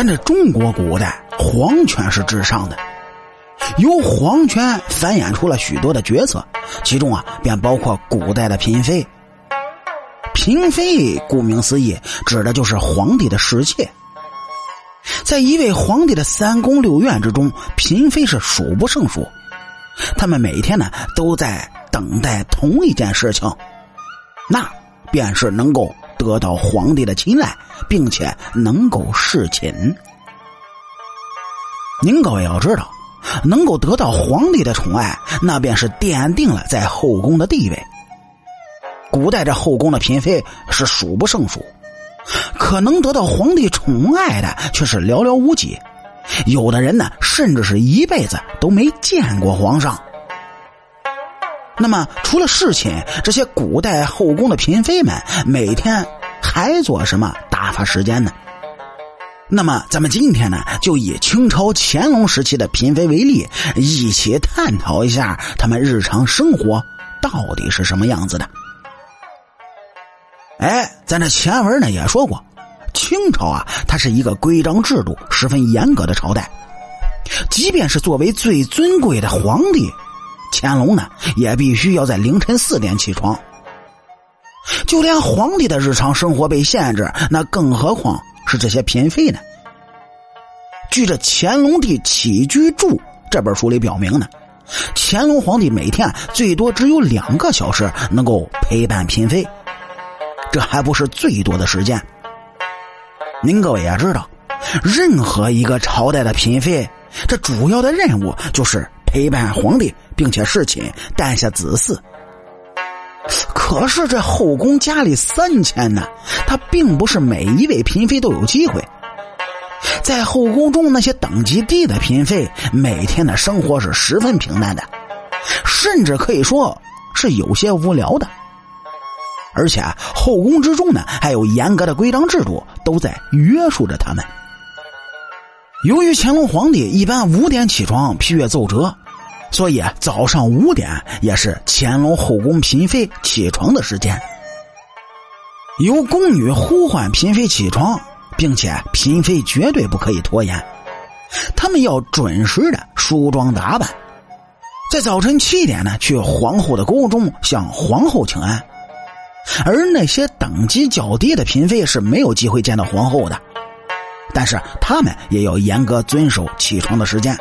咱这中国古代皇权是至上的，由皇权繁衍出了许多的角色，其中啊便包括古代的嫔妃。嫔妃顾名思义，指的就是皇帝的侍妾。在一位皇帝的三宫六院之中，嫔妃是数不胜数。他们每天呢都在等待同一件事情，那便是能够得到皇帝的青睐，并且能够侍寝。您各位要知道，能够得到皇帝的宠爱，那便是奠定了在后宫的地位。古代这后宫的嫔妃是数不胜数，可能得到皇帝宠爱的却是寥寥无几。有的人呢，甚至是一辈子都没见过皇上。那么，除了侍寝，这些古代后宫的嫔妃们每天还做什么打发时间呢？那么，咱们今天呢，就以清朝乾隆时期的嫔妃为例，一起探讨一下他们日常生活到底是什么样子的。哎，咱这前文呢也说过，清朝啊，它是一个规章制度十分严格的朝代。即便是作为最尊贵的皇帝，乾隆呢也必须要在凌晨四点起床。就连皇帝的日常生活被限制，那更何况是这些嫔妃呢？据这《乾隆帝起居注》这本书里表明呢，乾隆皇帝每天最多只有两个小时能够陪伴嫔妃。这还不是最多的时间。您各位也知道，任何一个朝代的嫔妃，这主要的任务就是陪伴皇帝，并且侍寝、诞下子嗣。可是这后宫佳丽三千呢，他并不是每一位嫔妃都有机会。在后宫中，那些等级低的嫔妃，每天的生活是十分平淡的，甚至可以说是有些无聊的。而且后宫之中呢，还有严格的规章制度，都在约束着他们。由于乾隆皇帝一般五点起床批阅奏折，所以早上五点也是乾隆后宫嫔妃起床的时间。由宫女呼唤嫔妃起床，并且嫔妃绝对不可以拖延，他们要准时的梳妆打扮，在早晨七点呢去皇后的宫中向皇后请安。而那些等级较低的嫔妃是没有机会见到皇后的，但是他们也要严格遵守起床的时间。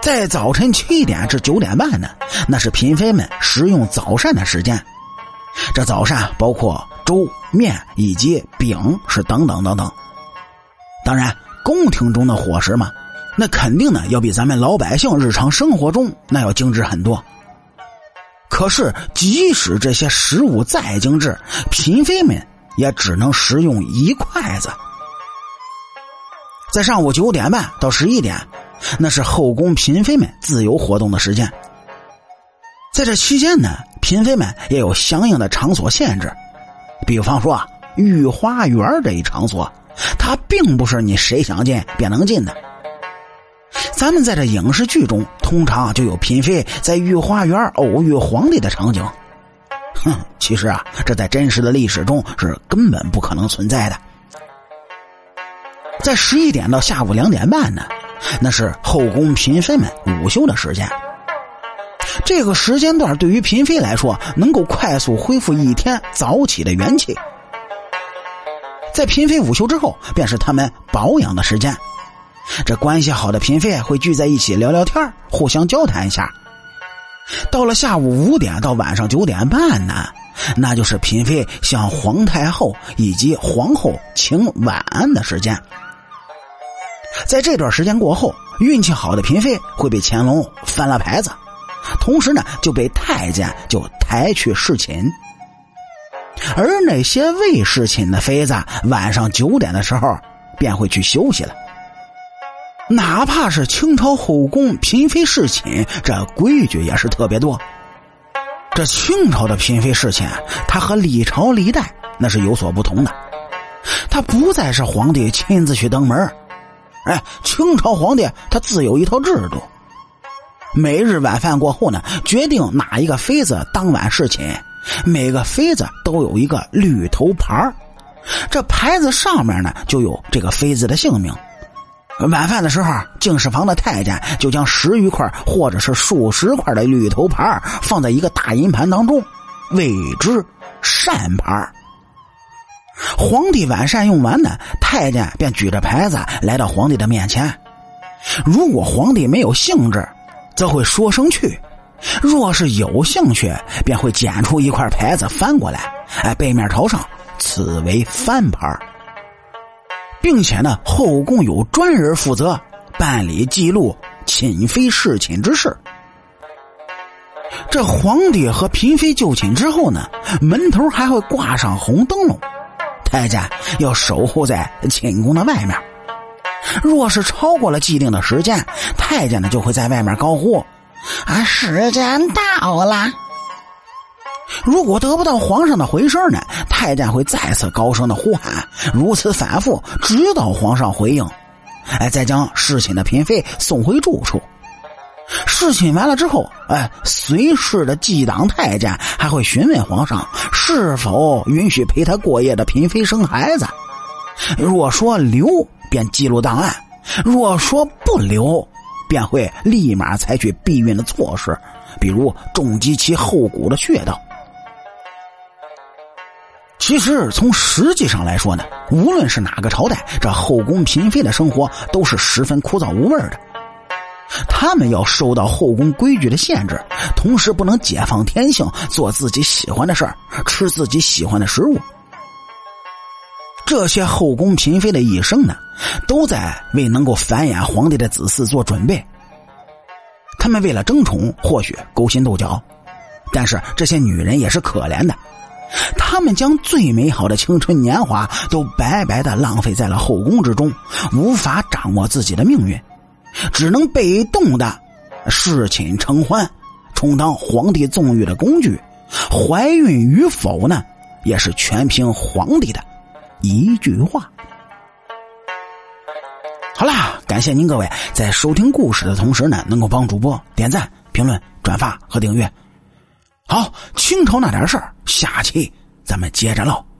在早晨七点至九点半呢，那是嫔妃们食用早膳的时间。这早膳包括粥、面以及饼，是等等等等。当然，宫廷中的伙食嘛，那肯定呢要比咱们老百姓日常生活中那要精致很多。可是，即使这些食物再精致，嫔妃们也只能食用一筷子。在上午九点半到十一点，那是后宫嫔妃们自由活动的时间。在这期间呢，嫔妃们也有相应的场所限制，比方说啊，御花园这一场所，它并不是你谁想进便能进的。咱们在这影视剧中，通常就有嫔妃在御花园偶遇皇帝的场景。哼，其实啊，这在真实的历史中是根本不可能存在的。在十一点到下午两点半呢，那是后宫嫔妃们午休的时间。这个时间段对于嫔妃来说，能够快速恢复一天早起的元气。在嫔妃午休之后，便是他们保养的时间。这关系好的嫔妃会聚在一起聊聊天互相交谈一下。到了下午五点到晚上九点半呢，那就是嫔妃向皇太后以及皇后请晚安的时间。在这段时间过后，运气好的嫔妃会被乾隆翻了牌子，同时呢就被太监就抬去侍寝。而那些未侍寝的妃子，晚上九点的时候便会去休息了。哪怕是清朝后宫嫔妃侍寝，这规矩也是特别多。这清朝的嫔妃侍寝，它和历朝历代那是有所不同的。他不再是皇帝亲自去登门，哎，清朝皇帝他自有一套制度。每日晚饭过后呢，决定哪一个妃子当晚侍寝，每个妃子都有一个绿头牌这牌子上面呢就有这个妃子的姓名。晚饭的时候，敬事房的太监就将十余块或者是数十块的绿头牌放在一个大银盘当中，谓之善牌。皇帝晚膳用完呢，太监便举着牌子来到皇帝的面前。如果皇帝没有兴致，则会说声去；若是有兴趣，便会捡出一块牌子翻过来，哎，背面朝上，此为翻牌。并且呢，后宫有专人负责办理记录寝妃侍寝之事。这皇帝和嫔妃就寝之后呢，门头还会挂上红灯笼，太监要守候在寝宫的外面。若是超过了既定的时间，太监呢就会在外面高呼：“啊，时间到了。”如果得不到皇上的回声呢，太监会再次高声的呼喊，如此反复，直到皇上回应，哎，再将侍寝的嫔妃送回住处。侍寝完了之后，哎，随侍的记党太监还会询问皇上是否允许陪他过夜的嫔妃生孩子。若说留，便记录档案；若说不留，便会立马采取避孕的措施，比如重击其后骨的穴道。其实，从实际上来说呢，无论是哪个朝代，这后宫嫔妃的生活都是十分枯燥无味的。他们要受到后宫规矩的限制，同时不能解放天性，做自己喜欢的事儿，吃自己喜欢的食物。这些后宫嫔妃的一生呢，都在为能够繁衍皇帝的子嗣做准备。他们为了争宠，或许勾心斗角，但是这些女人也是可怜的。他们将最美好的青春年华都白白的浪费在了后宫之中，无法掌握自己的命运，只能被动的侍寝承欢，充当皇帝纵欲的工具。怀孕与否呢，也是全凭皇帝的一句话。好啦，感谢您各位在收听故事的同时呢，能够帮主播点赞、评论、转发和订阅。好，清朝那点事儿，下期咱们接着唠。